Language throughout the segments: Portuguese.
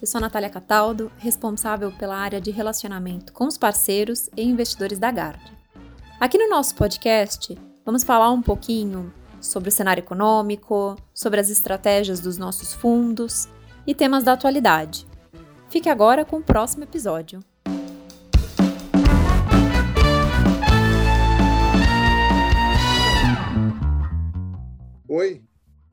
eu sou Natália Cataldo, responsável pela área de relacionamento com os parceiros e investidores da Gard. Aqui no nosso podcast, vamos falar um pouquinho sobre o cenário econômico, sobre as estratégias dos nossos fundos e temas da atualidade. Fique agora com o próximo episódio. Oi,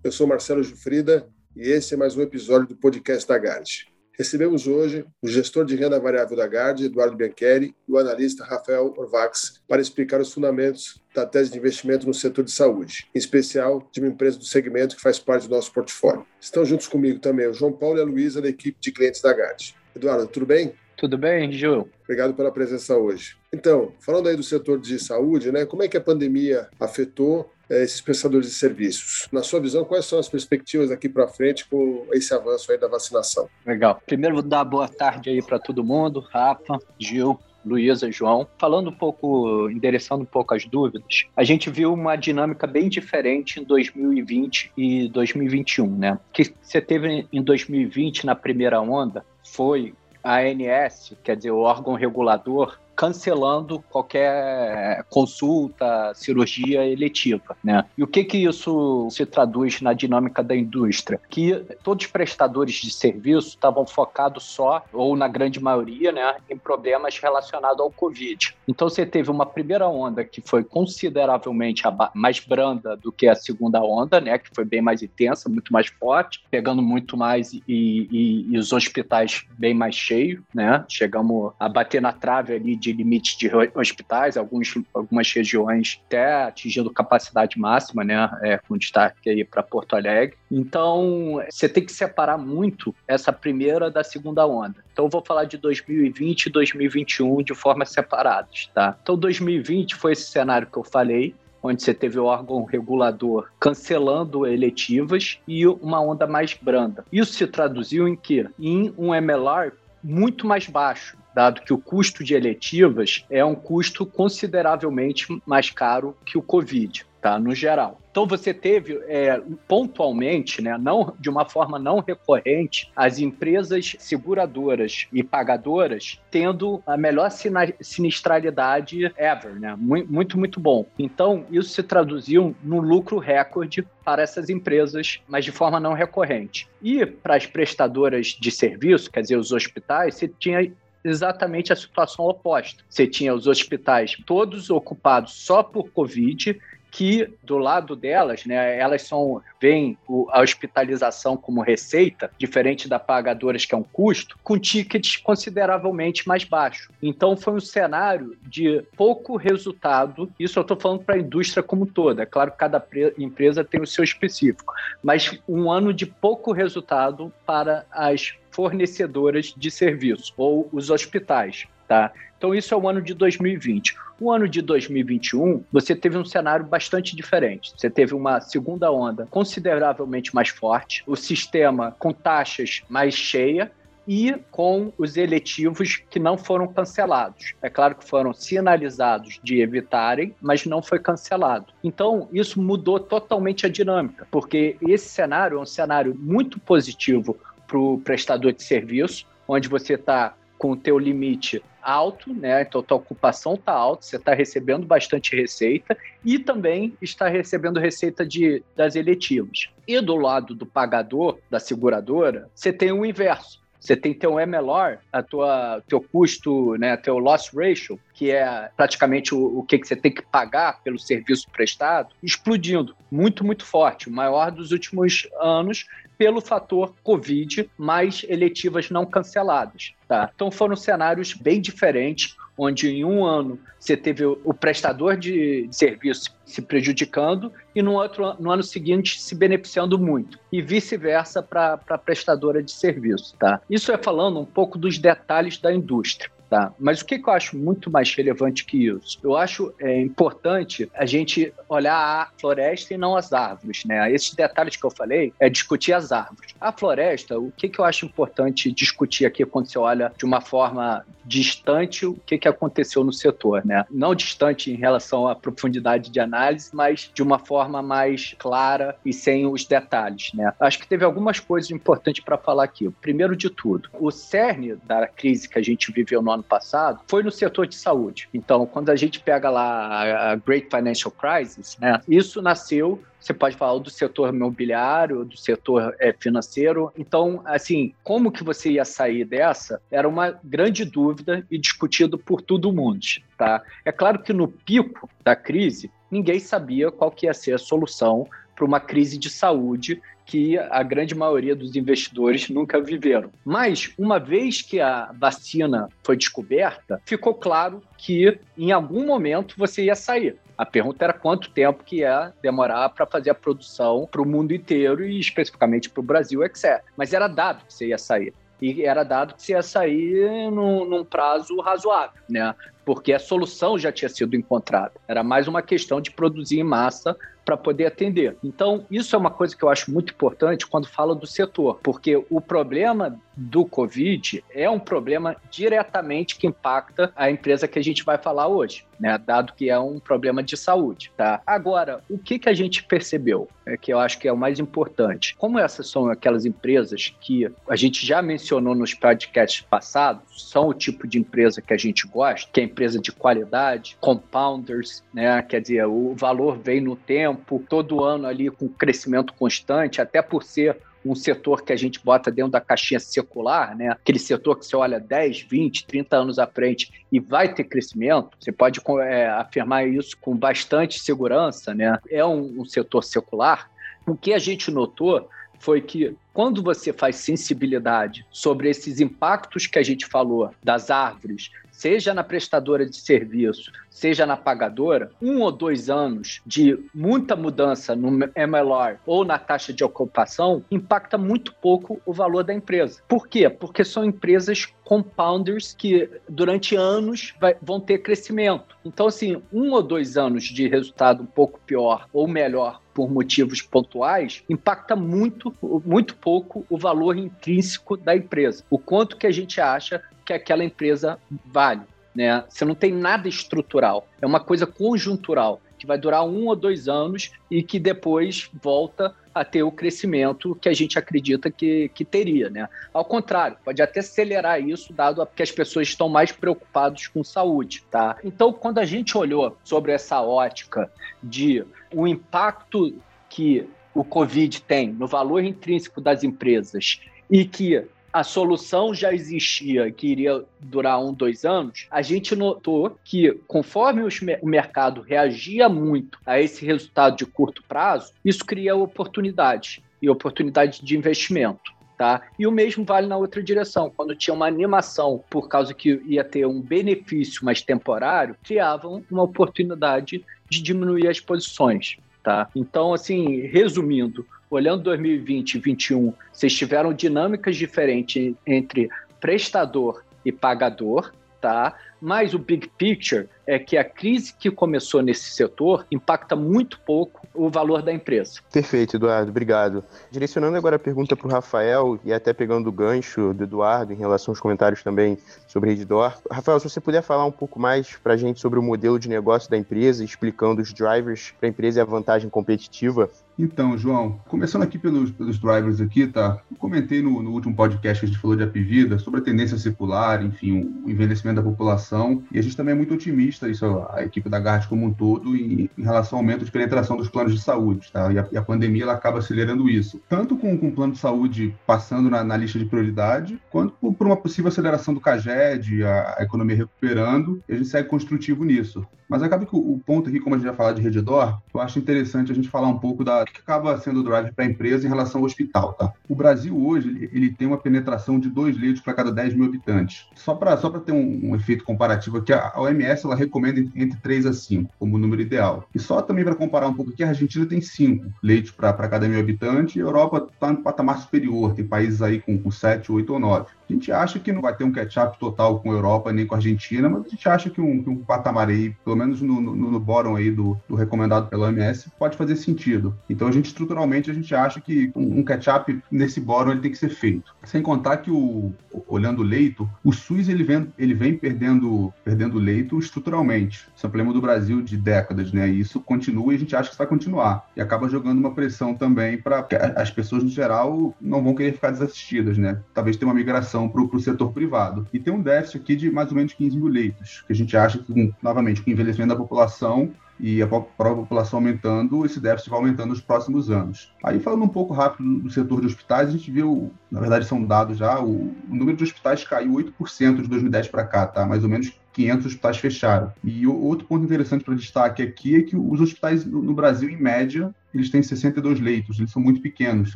eu sou Marcelo Jufrida e esse é mais um episódio do podcast da Gard. Recebemos hoje o gestor de renda variável da GARD, Eduardo Biancheri, e o analista Rafael Orvax, para explicar os fundamentos da tese de investimento no setor de saúde, em especial de uma empresa do segmento que faz parte do nosso portfólio. Estão juntos comigo também o João Paulo e a Luísa, da equipe de clientes da GARD. Eduardo, tudo bem? Tudo bem, Gil? Obrigado pela presença hoje. Então, falando aí do setor de saúde, né, como é que a pandemia afetou é, esses prestadores de serviços. Na sua visão, quais são as perspectivas aqui para frente com esse avanço aí da vacinação? Legal. Primeiro, vou dar boa tarde aí para todo mundo, Rafa, Gil, Luísa, João. Falando um pouco, endereçando um pouco as dúvidas, a gente viu uma dinâmica bem diferente em 2020 e 2021, né? O que você teve em 2020 na primeira onda foi a ANS, quer dizer, o órgão regulador, cancelando qualquer consulta, cirurgia eletiva, né? E o que que isso se traduz na dinâmica da indústria? Que todos os prestadores de serviço estavam focados só, ou na grande maioria, né, em problemas relacionados ao Covid. Então você teve uma primeira onda que foi consideravelmente mais branda do que a segunda onda, né, que foi bem mais intensa, muito mais forte, pegando muito mais e, e, e os hospitais bem mais cheios, né? Chegamos a bater na trave ali de de limite de hospitais, alguns, algumas regiões até atingindo capacidade máxima, né, é, com destaque aí para Porto Alegre. Então, você tem que separar muito essa primeira da segunda onda. Então, eu vou falar de 2020 e 2021 de forma separadas, tá? Então, 2020 foi esse cenário que eu falei, onde você teve o órgão regulador cancelando eletivas e uma onda mais branda. Isso se traduziu em quê? Em um MLR muito mais baixo dado que o custo de eletivas é um custo consideravelmente mais caro que o Covid, tá? No geral. Então você teve é, pontualmente, né, não de uma forma não recorrente, as empresas seguradoras e pagadoras tendo a melhor sinistralidade ever, né? Muito, muito, bom. Então isso se traduziu no lucro recorde para essas empresas, mas de forma não recorrente. E para as prestadoras de serviço, quer dizer, os hospitais, você tinha exatamente a situação oposta. Você tinha os hospitais todos ocupados só por Covid que do lado delas, né, elas são veem a hospitalização como receita, diferente da pagadoras que é um custo, com tickets consideravelmente mais baixos. Então foi um cenário de pouco resultado. Isso eu estou falando para a indústria como toda. É claro que cada empresa tem o seu específico, mas um ano de pouco resultado para as fornecedoras de serviço ou os hospitais. Tá? Então, isso é o ano de 2020. O ano de 2021, você teve um cenário bastante diferente. Você teve uma segunda onda consideravelmente mais forte, o sistema com taxas mais cheia, e com os eletivos que não foram cancelados. É claro que foram sinalizados de evitarem, mas não foi cancelado. Então, isso mudou totalmente a dinâmica, porque esse cenário é um cenário muito positivo para o prestador de serviço, onde você está com o teu limite alto, né? Então, tua ocupação está alta, você está recebendo bastante receita e também está recebendo receita de, das eletivas. E do lado do pagador, da seguradora, você tem o inverso. Você tem teu MLR, a tua teu custo, né, teu loss ratio, que é praticamente o, o que, que você tem que pagar pelo serviço prestado, explodindo, muito muito forte, o maior dos últimos anos pelo fator Covid, mais eletivas não canceladas. Tá? Então foram cenários bem diferentes, onde em um ano você teve o prestador de serviço se prejudicando e no outro no ano seguinte se beneficiando muito e vice-versa para a prestadora de serviço, tá? Isso é falando um pouco dos detalhes da indústria. Tá? Mas o que, que eu acho muito mais relevante que isso? Eu acho é, importante a gente olhar a floresta e não as árvores. Né? Esses detalhes que eu falei é discutir as árvores. A floresta, o que, que eu acho importante discutir aqui quando você olha de uma forma distante o que, que aconteceu no setor, né? Não distante em relação à profundidade de análise, mas de uma forma mais clara e sem os detalhes, né? Acho que teve algumas coisas importantes para falar aqui. Primeiro de tudo, o cerne da crise que a gente viveu no ano passado foi no setor de saúde. Então, quando a gente pega lá a Great Financial Crisis, né? Isso nasceu você pode falar do setor imobiliário, do setor é, financeiro. Então, assim, como que você ia sair dessa era uma grande dúvida e discutido por todo mundo. Tá? É claro que no pico da crise, ninguém sabia qual que ia ser a solução para uma crise de saúde que a grande maioria dos investidores nunca viveram. Mas, uma vez que a vacina foi descoberta, ficou claro que em algum momento você ia sair. A pergunta era quanto tempo que ia demorar para fazer a produção para o mundo inteiro e especificamente para o Brasil, etc. Mas era dado que você ia sair. E era dado que você ia sair num, num prazo razoável, né? Porque a solução já tinha sido encontrada. Era mais uma questão de produzir em massa para poder atender. Então, isso é uma coisa que eu acho muito importante quando falo do setor, porque o problema do Covid é um problema diretamente que impacta a empresa que a gente vai falar hoje, né? Dado que é um problema de saúde, tá? Agora, o que, que a gente percebeu, é que eu acho que é o mais importante, como essas são aquelas empresas que a gente já mencionou nos podcasts passados, são o tipo de empresa que a gente gosta, que é empresa de qualidade, compounders, né? Quer dizer, o valor vem no tempo, tempo, todo ano ali com crescimento constante, até por ser um setor que a gente bota dentro da caixinha secular, né? Aquele setor que você olha 10, 20, 30 anos à frente e vai ter crescimento, você pode é, afirmar isso com bastante segurança, né? É um, um setor secular. O que a gente notou foi que quando você faz sensibilidade sobre esses impactos que a gente falou das árvores, seja na prestadora de serviço, seja na pagadora, um ou dois anos de muita mudança no MLR ou na taxa de ocupação impacta muito pouco o valor da empresa. Por quê? Porque são empresas compounders que durante anos vai, vão ter crescimento. Então, assim, um ou dois anos de resultado um pouco pior ou melhor por motivos pontuais, impacta muito, muito pouco o valor intrínseco da empresa. O quanto que a gente acha que aquela empresa vale. Né? Você não tem nada estrutural, é uma coisa conjuntural que vai durar um ou dois anos e que depois volta a ter o crescimento que a gente acredita que, que teria. Né? Ao contrário, pode até acelerar isso, dado que as pessoas estão mais preocupadas com saúde. Tá? Então, quando a gente olhou sobre essa ótica de o impacto que o Covid tem no valor intrínseco das empresas e que a solução já existia, que iria durar um, dois anos, a gente notou que, conforme os, o mercado reagia muito a esse resultado de curto prazo, isso cria oportunidade e oportunidade de investimento. Tá? E o mesmo vale na outra direção. Quando tinha uma animação por causa que ia ter um benefício mais temporário, criavam uma oportunidade de diminuir as posições. Tá? Então, assim, resumindo, olhando 2020 e 2021, vocês tiveram dinâmicas diferentes entre prestador e pagador, tá? Mas o big picture é que a crise que começou nesse setor impacta muito pouco o valor da empresa. Perfeito, Eduardo, obrigado. Direcionando agora a pergunta para o Rafael e até pegando o gancho do Eduardo em relação aos comentários também sobre Reddor. Rafael, se você puder falar um pouco mais para a gente sobre o modelo de negócio da empresa, explicando os drivers para a empresa e a vantagem competitiva. Então, João, começando aqui pelos, pelos drivers aqui, tá? Eu comentei no, no último podcast que a gente falou de Apivida sobre a tendência circular, enfim, o envelhecimento da população, e a gente também é muito otimista, isso a equipe da GARD como um todo, em, em relação ao aumento de penetração dos planos de saúde, tá? E a, e a pandemia ela acaba acelerando isso, tanto com, com o plano de saúde passando na, na lista de prioridade, quanto por, uma possível aceleração do CAGED, a, a economia recuperando, e a gente segue construtivo nisso. Mas acaba que o, o ponto aqui, como a gente vai falar de Redditor, eu acho interessante a gente falar um pouco da que acaba sendo o drive para a empresa em relação ao hospital, tá? O Brasil hoje ele, ele tem uma penetração de dois leitos para cada 10 mil habitantes. Só para só ter um, um, efeito comparativo aqui, a OMS ela recomenda entre 3 a 5 como número ideal. E só também para comparar um pouco aqui, a Argentina tem 5 leitos para cada mil habitantes e a Europa está no patamar superior, tem países aí com, com 7, 8 ou 9. A gente acha que não vai ter um catch-up total com a Europa nem com a Argentina, mas a gente acha que um, que um patamar aí, pelo menos no, no, no aí do, do, recomendado pela OMS, pode fazer sentido. Então a gente estruturalmente a gente acha que um, um catch-up nesse bottom ele tem que ser feito. Sem contar que o olhando o leito, o SUS ele vem, ele vem perdendo perdendo leito estruturalmente. Isso é um problema do Brasil de décadas, né? E isso continua e a gente acha que vai continuar. E acaba jogando uma pressão também para as pessoas no geral não vão querer ficar desassistidas, né? Talvez tenha uma migração para o setor privado. E tem um déficit aqui de mais ou menos 15 mil leitos, que a gente acha que, novamente, com o envelhecimento da população, e a própria população aumentando, esse déficit vai aumentando nos próximos anos. Aí, falando um pouco rápido do setor de hospitais, a gente viu, na verdade são dados já, o, o número de hospitais caiu 8% de 2010 para cá, tá? Mais ou menos 500 hospitais fecharam. E outro ponto interessante para destaque aqui é que os hospitais no, no Brasil, em média, eles têm 62 leitos, eles são muito pequenos, se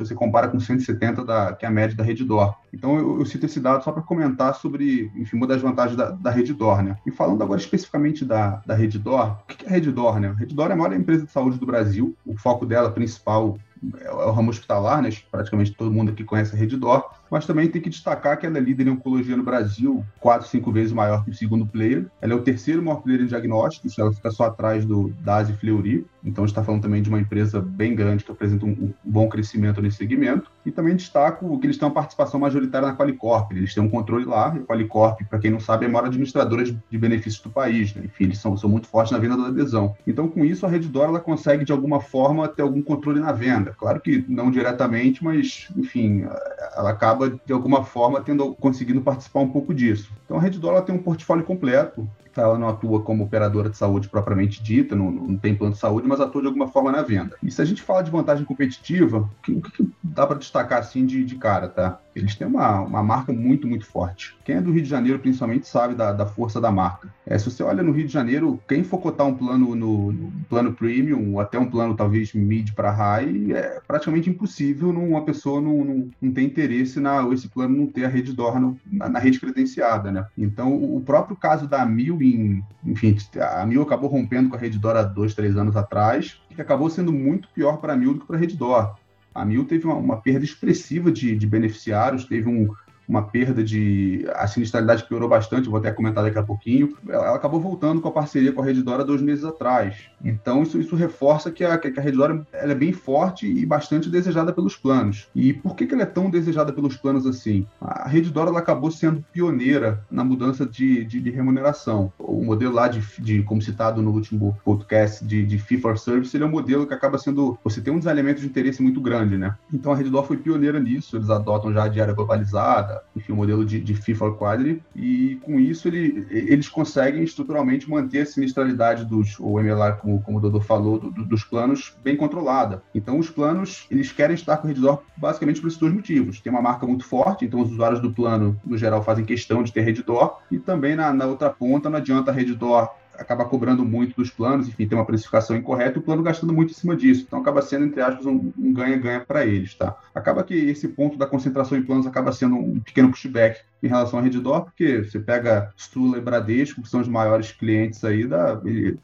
você compara com 170, da, que é a média da Reddor. Então, eu, eu cito esse dado só para comentar sobre, enfim, uma das vantagens da, da Reddor, né? E falando agora especificamente da, da Reddor, o que é a Reddor, né? A Reddor é a maior empresa de saúde do Brasil, o foco dela principal é o ramo hospitalar, né? praticamente todo mundo aqui conhece a Reddor, mas também tem que destacar que ela é líder em oncologia no Brasil, quatro, cinco vezes maior que o segundo player. Ela é o terceiro maior player em diagnósticos, ela fica só atrás do DAS e Fleury, então a gente está falando também de uma empresa bem grande que apresenta um, bom crescimento nesse segmento. E também destaco que eles têm uma participação majoritária na Qualicorp, eles têm um controle lá, a Qualicorp, para quem não sabe, é a maior administradora de, benefícios do país, né? enfim, eles são, são muito fortes na venda da adesão. Então, com isso, a Reddor ela consegue, de alguma forma, ter algum controle na venda Claro que não diretamente, mas, enfim, ela acaba, de alguma forma, tendo conseguindo participar um pouco disso. Então, a Rede Dólar tem um portfólio completo, ela não atua como operadora de saúde propriamente dita, não, não, tem plano de saúde, mas atua de alguma forma na venda. E se a gente fala de vantagem competitiva, o que, que, dá para destacar assim de, de cara, tá? Eles têm uma, uma marca muito, muito forte. Quem é do Rio de Janeiro, principalmente, sabe da, da força da marca. É, se você olha no Rio de Janeiro, quem for cotar um plano no, no plano premium, ou até um plano talvez mid para high, é praticamente impossível uma pessoa não, não, não ter interesse na esse plano não ter a rede DOR na, na, rede credenciada, né? Então, o próprio caso da Mil, em, enfim, a Mil acabou rompendo com a rede DOR há dois, três anos atrás, que acabou sendo muito pior para a Mil do que para a rede DOR. A Mil teve uma, uma perda expressiva de, de beneficiários, teve um, uma perda de. A sinistralidade piorou bastante, vou até comentar daqui a pouquinho. Ela, ela acabou voltando com a parceria com a Reddora dois meses atrás. Então, isso, isso reforça que a, que a Reddora ela é bem forte e bastante desejada pelos planos. E por que, que ela é tão desejada pelos planos assim? A Reddora ela acabou sendo pioneira na mudança de, de, de remuneração. O modelo lá, de, de, como citado no último podcast, de, de Fee for Service, ele é um modelo que acaba sendo. Você tem um desalinhamento de interesse muito grande, né? Então, a Reddor foi pioneira nisso. Eles adotam já a diária globalizada enfim, o modelo de, de FIFA Quadri, e com isso ele, eles conseguem estruturalmente manter a sinistralidade dos, ou MLR, como, como o Dodô falou, do, do, dos planos bem controlada. Então, os planos, eles querem estar com o Reddor basicamente por esses dois motivos. Tem uma marca muito forte, então os usuários do plano, no geral, fazem questão de ter Reddor, e também na, na outra ponta, não adianta a Reddor acaba cobrando muito dos planos, enfim, tem uma precificação incorreta o plano gastando muito em cima disso. Então acaba sendo, entre aspas, um ganha-ganha para eles, tá? Acaba que esse ponto da concentração em planos acaba sendo um pequeno pushback em relação à Reddor, porque você pega Strula e Bradesco, que são os maiores clientes aí, dá,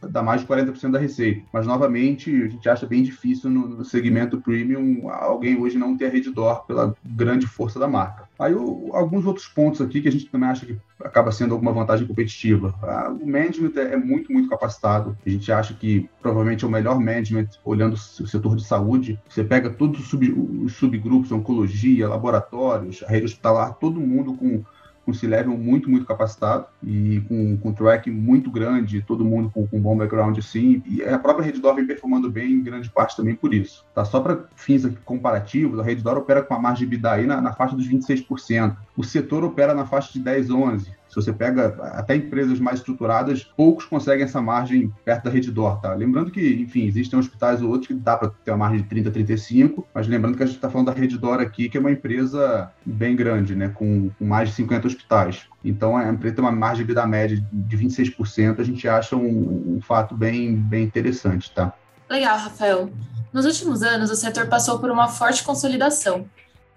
dá mais de 40% da receita. Mas, novamente, a gente acha bem difícil no, segmento premium alguém hoje não ter a Reddor pela grande força da marca. Aí, o, alguns outros pontos aqui que a gente também acha que acaba sendo alguma vantagem competitiva. Ah, o management é, é muito, muito capacitado. A gente acha que provavelmente é o melhor management olhando o setor de saúde. Você pega todos os, sub, os subgrupos, oncologia, laboratórios, a rede hospitalar, todo mundo com com C-Level muito, muito capacitado e com, com track muito grande, todo mundo com, com bom background assim. E a própria Reddor vem performando bem em grande parte também por isso. Tá? Só para fins comparativos, a Reddor opera com a margem de aí na, na faixa dos 26%. O setor opera na faixa de 10, 11%. Se você pega até empresas mais estruturadas, poucos conseguem essa margem perto da Reddor, tá? Lembrando que, enfim, existem hospitais ou outros que dá para ter uma margem de 30, 35, mas lembrando que a gente está falando da Reddor aqui, que é uma empresa bem grande, né? Com, com mais de 50 hospitais. Então, a empresa tem uma margem de vida média de 26%, a gente acha um, um fato bem, bem interessante, tá? Legal, Rafael. Nos últimos anos, o setor passou por uma forte consolidação.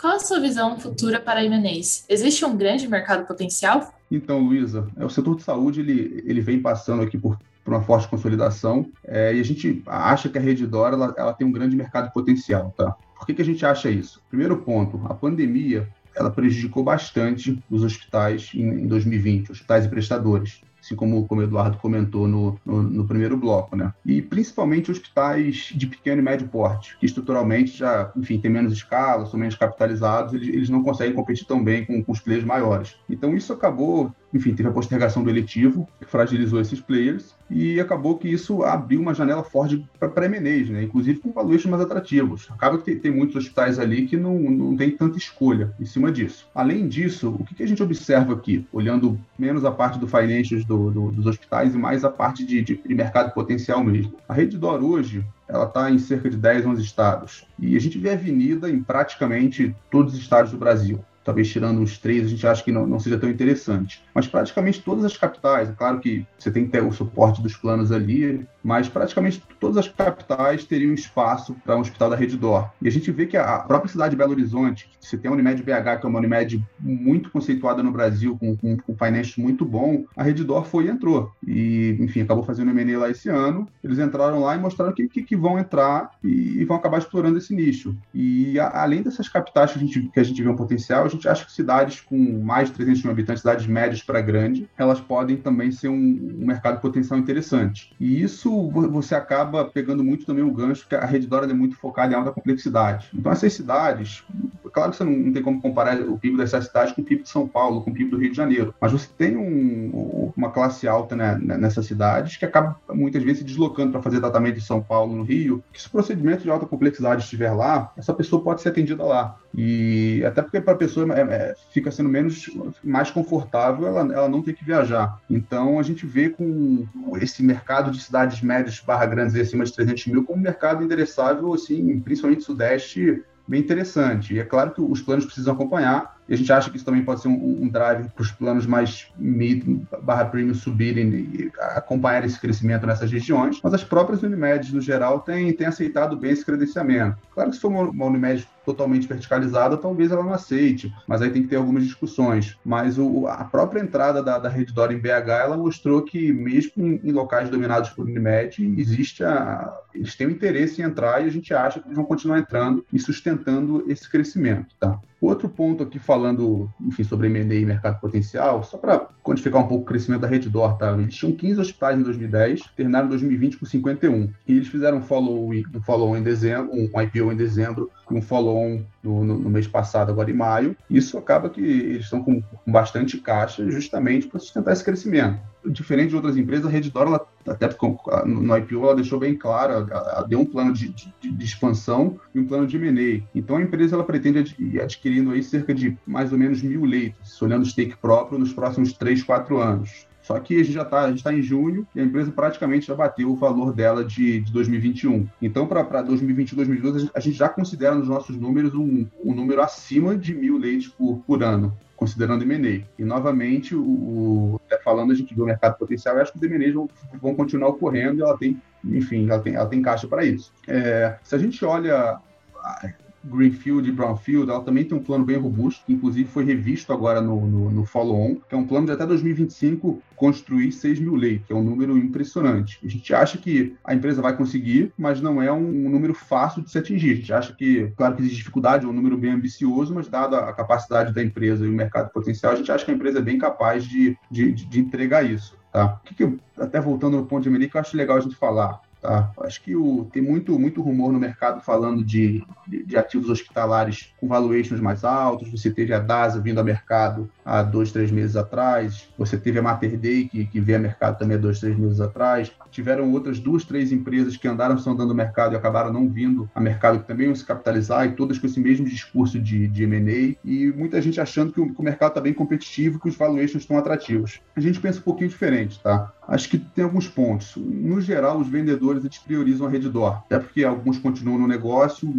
Qual a sua visão futura para a M&As? Existe um grande mercado potencial? Então, Luísa, é, o setor de saúde ele, ele vem passando aqui por, por uma forte consolidação é, e a gente acha que a Rede ela, ela tem um grande mercado potencial, tá? Por que, que a gente acha isso? Primeiro ponto, a pandemia ela prejudicou bastante os hospitais em, em 2020, hospitais e prestadores assim como, como o Eduardo comentou no, no, no, primeiro bloco, né? E principalmente hospitais de pequeno e médio porte, que estruturalmente já, enfim, tem menos escala, são menos capitalizados, eles, eles não conseguem competir tão bem com, com os players maiores. Então isso acabou enfim, teve a postergação do eletivo, que fragilizou esses players, e acabou que isso abriu uma janela forte para M&As, né? inclusive com valuations mais atrativos. Acaba que tem, tem, muitos hospitais ali que não, não tem tanta escolha em cima disso. Além disso, o que, que a gente observa aqui, olhando menos a parte do financials do, do, dos hospitais e mais a parte de, de, de mercado potencial mesmo. A Rede Dor hoje, ela está em cerca de 10, 11 estados. E a gente vê avenida em praticamente todos os estados do Brasil talvez tirando uns três, a gente acha que não, não seja tão interessante. Mas praticamente todas as capitais, é claro que você tem que ter o suporte dos planos ali, mas praticamente todas as capitais teriam espaço para um hospital da Rede Dor. E a gente vê que a própria cidade de Belo Horizonte, que você tem a Unimed BH, que é uma Unimed muito conceituada no Brasil, com, com, com muito bom, a Rede Dor foi e entrou. E, enfim, acabou fazendo M&A lá esse ano. Eles entraram lá e mostraram que, que, que vão entrar e, e, vão acabar explorando esse nicho. E a, além dessas capitais que a, gente, que a gente vê um potencial, a gente acha que cidades com mais de 300 mil habitantes, cidades médias para grande, elas podem também ser um, um mercado potencial interessante. E isso você acaba pegando muito também o gancho que a rede Dora é muito focada em alta complexidade. Então, essas cidades, claro que você não, tem como comparar o PIB dessas cidades com o PIB de São Paulo, com o PIB do Rio de Janeiro, mas você tem um, uma classe alta né, nessas cidades que acaba muitas vezes se deslocando para fazer tratamento em São Paulo, no Rio, que se o procedimento de alta complexidade estiver lá, essa pessoa pode ser atendida lá. E até porque para a pessoa é, é, fica sendo menos mais confortável ela, ela não ter que viajar. Então a gente vê com esse mercado de cidades médias barra grandes acima de 300 mil como um mercado endereçável, assim, principalmente Sudeste, bem interessante. E é claro que os planos precisam acompanhar, e a gente acha que isso também pode ser um, um drive para os planos mais mid barra premium subirem e acompanhar esse crescimento nessas regiões, mas as próprias Unimedes, no geral, têm, têm aceitado bem esse credenciamento. Claro que se for uma, uma Unimed totalmente verticalizada, talvez ela não aceite, mas aí tem que ter algumas discussões. Mas o, a própria entrada da, da Rede Dora em BH, ela mostrou que mesmo em, em locais dominados por Unimed, existe a... eles têm o interesse em entrar e a gente acha que eles vão continuar entrando e sustentando esse crescimento, tá? Outro ponto aqui falando, enfim, sobre M&A e mercado potencial, só para quantificar um pouco o crescimento da Rede Dor, tá? Eles tinham 15 hospitais em 2010, terminaram em 2020 com 51. E eles fizeram um follow, um follow em dezembro, um IPO em dezembro, um follow-on no, no, no, mês passado, agora em maio. Isso acaba que eles estão com, bastante caixa justamente para sustentar esse crescimento. Diferente de outras empresas, a Redditor, ela, até no IPO, ela deixou bem claro, ela, ela deu um plano de, de, de, expansão e um plano de M&A. Então, a empresa ela pretende adquirir, adquirindo aí cerca de mais ou menos mil leitos, olhando o stake próprio nos próximos 3, 4 anos. Só que a gente já está tá em junho e a empresa praticamente já bateu o valor dela de, de 2021. Então, para 2021 2022, a gente já considera nos nossos números um, um número acima de mil leitos por, por ano considerando M&A. E, novamente, o, o, falando, a gente viu o mercado potencial, eu acho que os M&As vão, vão, continuar ocorrendo e ela tem, enfim, ela tem, ela tem caixa para isso. É, se a gente olha Greenfield e Brownfield, ela também tem um plano bem robusto, que inclusive foi revisto agora no, no, no follow-on, que é um plano de até 2025 construir 6 mil leitos, que é um número impressionante. A gente acha que a empresa vai conseguir, mas não é um, um número fácil de se atingir. A gente acha que, claro que existe dificuldade, é um número bem ambicioso, mas dada a capacidade da empresa e o mercado potencial, a gente acha que a empresa é bem capaz de, de, de entregar isso. Tá? O que, que eu, até voltando no ponto de América, eu acho legal a gente falar. Tá? Acho que o, tem muito, muito rumor no mercado falando de, de, de, ativos hospitalares com valuations mais altos. Você teve a DASA vindo ao mercado há dois, três meses atrás. Você teve a Mater Dei, que, que veio ao mercado também há dois, três meses atrás. Tiveram outras duas, três empresas que andaram sondando o mercado e acabaram não vindo a mercado, que também iam se capitalizar, e todas com esse mesmo discurso de, de M&A. E muita gente achando que o, que o mercado está bem competitivo, que os valuations estão atrativos. A gente pensa um pouquinho diferente, tá? Acho que tem alguns pontos. No geral, os vendedores eles priorizam a Redditor, até porque alguns continuam no negócio,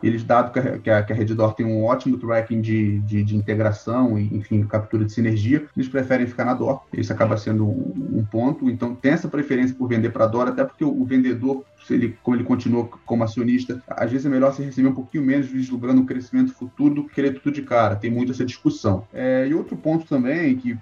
eles, dado que a, que a, Redditor tem um ótimo tracking de, de, de, integração e, enfim, captura de sinergia, eles preferem ficar na DOR. Isso acaba sendo um, um ponto. Então, tem essa preferência por vender para a DOR, até porque o, o vendedor se ele, como ele continua como acionista, às vezes é melhor você receber um pouquinho menos vislumbrando um crescimento futuro do que querer tudo de cara. Tem muito essa discussão. É, e outro ponto também, que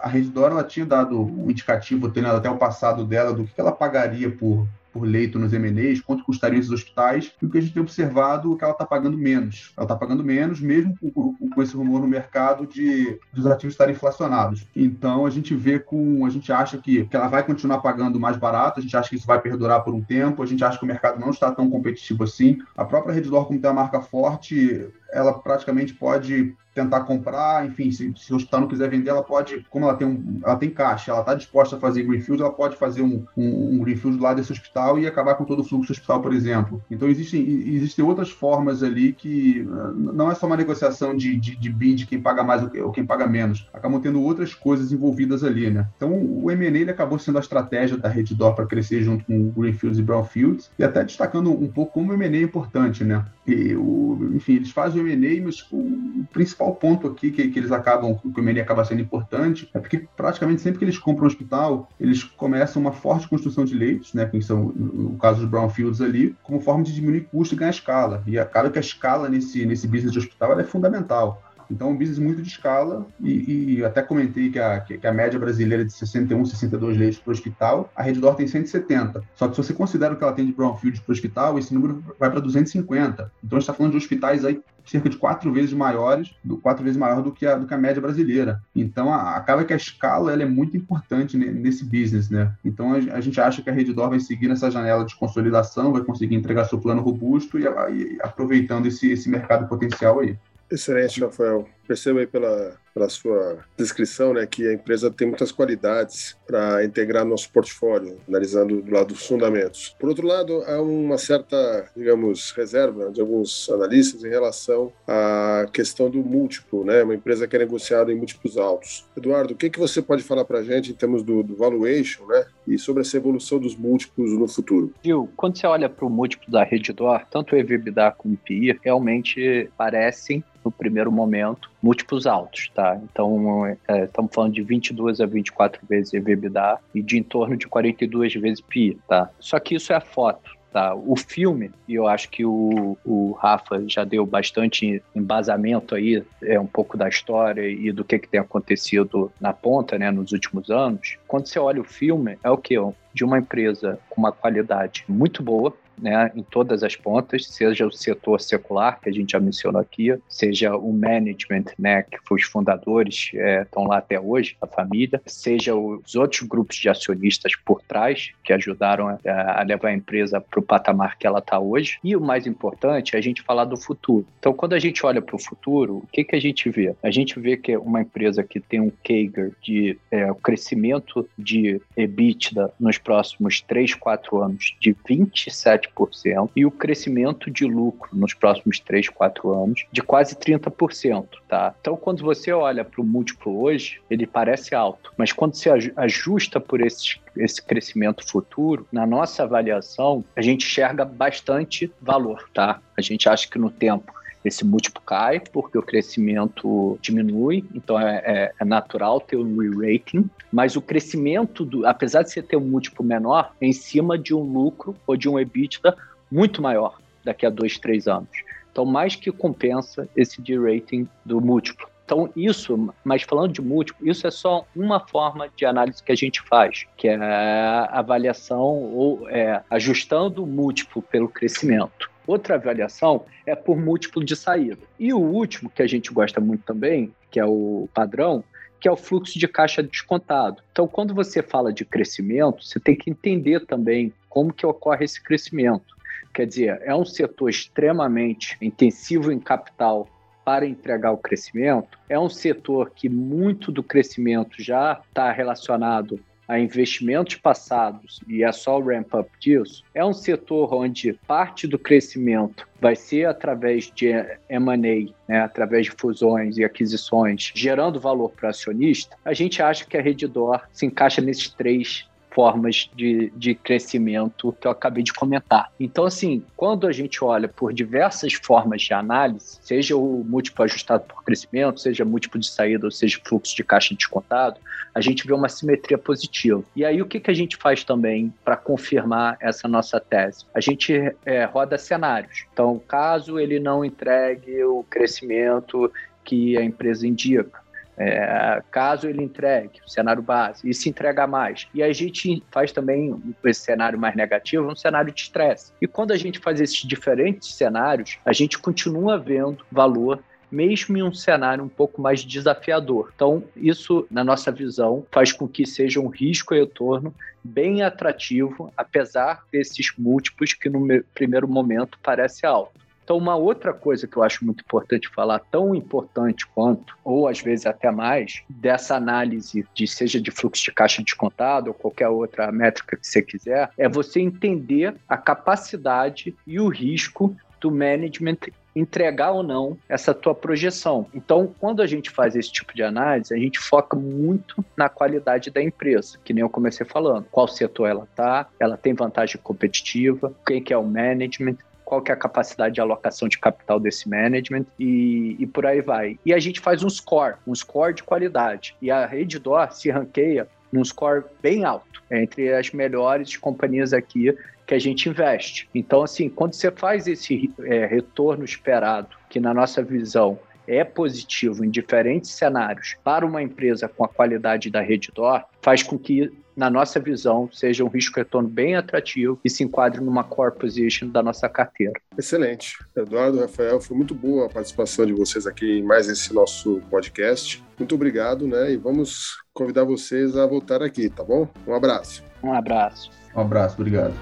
a Redditor ela tinha dado um indicativo, treinado até o passado dela, do que ela pagaria por por leito nos MNEs, quanto custariam esses hospitais, e o que a gente tem observado é que ela está pagando menos. Ela está pagando menos, mesmo com, com, esse rumor no mercado de dos ativos estarem inflacionados. Então a gente vê com. A gente acha que, que ela vai continuar pagando mais barato, a gente acha que isso vai perdurar por um tempo, a gente acha que o mercado não está tão competitivo assim. A própria Redditor, como tem uma marca forte, ela praticamente pode tentar comprar, enfim, se, se, o hospital não quiser vender, ela pode, como ela tem, um, ela tem caixa, ela está disposta a fazer greenfield, ela pode fazer um, um, um greenfield lá desse hospital e acabar com todo o fluxo do hospital, por exemplo. Então, existem, existem outras formas ali que não é só uma negociação de, de, de bid, quem paga mais ou quem paga menos, acabam tendo outras coisas envolvidas ali, né? Então, o M&A acabou sendo a estratégia da Redditor para crescer junto com greenfields e brownfields, e até destacando um pouco como o M&A é importante, né? E, o, enfim, eles fazem o M&A, mas o principal ponto aqui que, que eles acabam, que o M&A acaba sendo importante, é porque praticamente sempre que eles compram um hospital, eles começam uma forte construção de leitos, né, que são, no caso dos brownfields ali, como forma de diminuir custo e ganhar escala. E acaba que a escala nesse, nesse business de hospital é fundamental. Então, um business muito de escala, e, e até comentei que a, que a média brasileira é de 61, 62 leitos para o hospital, a Reddor tem 170. Só que se você considera o que ela tem de brownfield para o hospital, esse número vai para 250. Então, a gente está falando de hospitais aí cerca de quatro vezes maiores, quatro vezes maior do que a, do que a média brasileira. Então, a, acaba que a escala ela é muito importante nesse business, né? Então, a, a gente acha que a Reddor vai seguir nessa janela de consolidação, vai conseguir entregar seu plano robusto e, e aproveitando esse, esse mercado potencial aí. Excelente, Rafael. Perceba aí pela, pela sua descrição, né, que a empresa tem muitas qualidades para integrar no nosso portfólio, analisando do lado dos fundamentos. Por outro lado, há uma certa, digamos, reserva de alguns analistas em relação à questão do múltiplo, né, uma empresa que é negociada em múltiplos altos. Eduardo, o que, que você pode falar para a gente em termos do, do valuation, né, e sobre essa evolução dos múltiplos no futuro? Gil, quando você olha para o múltiplo da Redditor, tanto o EBITDA como o PI realmente parecem no primeiro momento múltiplos altos, tá? Então, é, estamos falando de 22 a 24 vezes EBITDA e de em torno de 42 vezes PI, tá? Só que isso é a foto. Tá? O filme, e eu acho que o, o Rafa já deu bastante embasamento aí, é um pouco da história e do que, que tem acontecido na ponta, né, nos últimos anos. Quando você olha o filme, é o que? De uma empresa com uma qualidade muito boa, né, em todas as pontas, seja o setor secular, que a gente já mencionou aqui, seja o management, né, que os fundadores, é, estão lá até hoje, a família, seja os outros grupos de acionistas por trás, que ajudaram a, a levar a empresa para o patamar que ela está hoje. E o mais importante é a gente falar do futuro. Então, quando a gente olha para o futuro, o que, que a gente vê? A gente vê que é uma empresa que tem um CAGR de é, crescimento de EBITDA nos próximos 3, 4 anos de 27 7% e o crescimento de lucro nos próximos 3, 4 anos de quase 30%, tá? Então, quando você olha para o múltiplo hoje, ele parece alto, mas quando você ajusta por esses esse crescimento futuro, na nossa avaliação, a gente enxerga bastante valor, tá? A gente acha que no tempo esse múltiplo cai porque o crescimento diminui, então é, é, é natural ter um re-rating, mas o crescimento, do, apesar de você ter um múltiplo menor, é em cima de um lucro ou de um EBITDA muito maior daqui a dois, três anos. Então, mais que compensa esse de-rating do múltiplo. Então, isso, mas falando de múltiplo, isso é só uma forma de análise que a gente faz, que é a avaliação ou é, ajustando o múltiplo pelo crescimento. Outra avaliação é por múltiplo de saída. E o último, que a gente gosta muito também, que é o padrão, que é o fluxo de caixa descontado. Então, quando você fala de crescimento, você tem que entender também como que ocorre esse crescimento. Quer dizer, é um setor extremamente intensivo em capital para entregar o crescimento, é um setor que muito do crescimento já está relacionado a investimentos passados e é só o ramp-up disso, é um setor onde parte do crescimento vai ser através de M&A, né, através de fusões e aquisições, gerando valor para acionista, a gente acha que a Redditor se encaixa nesses três formas de, de crescimento que eu acabei de comentar. Então, assim, quando a gente olha por diversas formas de análise, seja o múltiplo ajustado por crescimento, seja múltiplo de saída, ou seja fluxo de caixa descontado, a gente vê uma simetria positiva. E aí, o que, que a gente faz também para confirmar essa nossa tese? A gente é, roda cenários. Então, caso ele não entregue o crescimento que a empresa indica, é, caso ele entregue o cenário base e se entregar mais. E a gente faz também esse cenário mais negativo um cenário de estresse. E quando a gente faz esses diferentes cenários, a gente continua vendo valor mesmo em um cenário um pouco mais desafiador. Então, isso, na nossa visão, faz com que seja um risco e retorno bem atrativo, apesar desses múltiplos que no primeiro momento parece alto. Então, uma outra coisa que eu acho muito importante falar, tão importante quanto, ou às vezes até mais, dessa análise de seja de fluxo de caixa descontado ou qualquer outra métrica que você quiser, é você entender a capacidade e o risco do management entregar ou não essa tua projeção. Então, quando a gente faz esse tipo de análise, a gente foca muito na qualidade da empresa, que nem eu comecei falando. Qual setor ela está, ela tem vantagem competitiva, quem que é o management, qual que é a capacidade de alocação de capital desse management e, e por aí vai. E a gente faz um score, um score de qualidade. E a Reddor se ranqueia num score bem alto, entre as melhores companhias aqui que a gente investe. Então, assim, quando você faz esse é, retorno esperado, que na nossa visão é positivo em diferentes cenários para uma empresa com a qualidade da Reddor, faz com que, na nossa visão, seja um risco-retorno bem atrativo e se enquadre numa core position da nossa carteira. Excelente. Eduardo, Rafael, foi muito boa a participação de vocês aqui em mais esse nosso podcast. Muito obrigado, né? E vamos convidar vocês a voltar aqui, tá bom? Um abraço. Um abraço. Um abraço, obrigado.